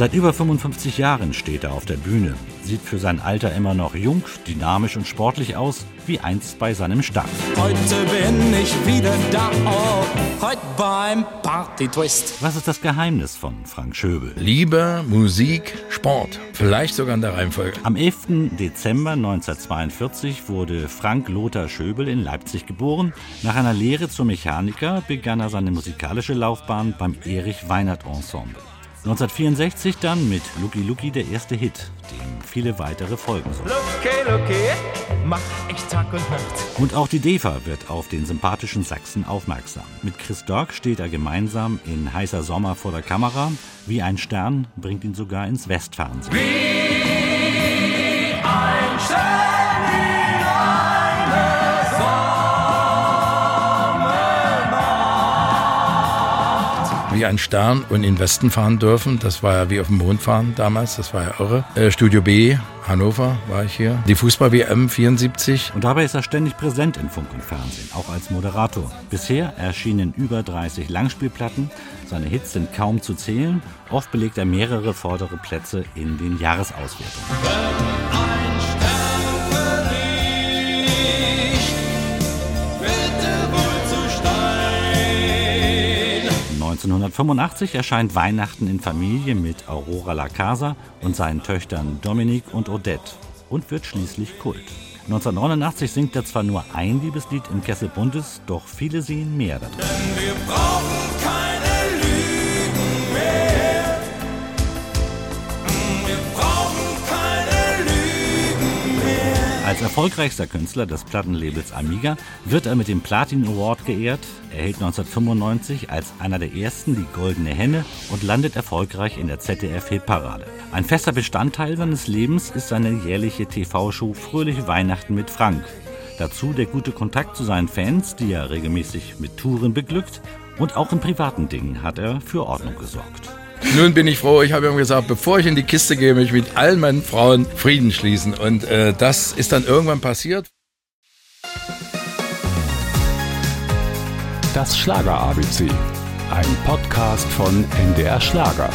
Seit über 55 Jahren steht er auf der Bühne, sieht für sein Alter immer noch jung, dynamisch und sportlich aus, wie einst bei seinem Start. Heute bin ich wieder da, oh, heute beim Party Twist. Was ist das Geheimnis von Frank Schöbel? Liebe, Musik, Sport. Vielleicht sogar in der Reihenfolge. Am 11. Dezember 1942 wurde Frank Lothar Schöbel in Leipzig geboren. Nach einer Lehre zum Mechaniker begann er seine musikalische Laufbahn beim Erich Weinert Ensemble. 1964 dann mit Lucky Lucky der erste Hit, dem viele weitere folgen sollen. Lucky, Lucky, mach ich Tag und Nacht. Und auch die DEFA wird auf den sympathischen Sachsen aufmerksam. Mit Chris Dork steht er gemeinsam in Heißer Sommer vor der Kamera. Wie ein Stern bringt ihn sogar ins Westfernsehen. Wie Wie ein Stern und in den Westen fahren dürfen. Das war ja wie auf dem Mond fahren damals. Das war ja irre. Äh, Studio B, Hannover war ich hier. Die Fußball-WM 74. Und dabei ist er ständig präsent in Funk und Fernsehen, auch als Moderator. Bisher erschienen über 30 Langspielplatten. Seine Hits sind kaum zu zählen. Oft belegt er mehrere vordere Plätze in den Jahresauswertungen. 1985 erscheint Weihnachten in Familie mit Aurora La Casa und seinen Töchtern Dominique und Odette und wird schließlich Kult. 1989 singt er zwar nur ein Liebeslied im Kessel Bundes, doch viele sehen mehr darin. Als erfolgreichster Künstler des Plattenlabels Amiga wird er mit dem Platin Award geehrt, erhält 1995 als einer der ersten die Goldene Henne und landet erfolgreich in der ZDF-Hitparade. Ein fester Bestandteil seines Lebens ist seine jährliche TV-Show Fröhliche Weihnachten mit Frank. Dazu der gute Kontakt zu seinen Fans, die er regelmäßig mit Touren beglückt. Und auch in privaten Dingen hat er für Ordnung gesorgt. Nun bin ich froh, ich habe ihm gesagt, bevor ich in die Kiste gehe, möchte ich mit allen meinen Frauen Frieden schließen. Und äh, das ist dann irgendwann passiert. Das Schlager ABC. Ein Podcast von NDR Schlager.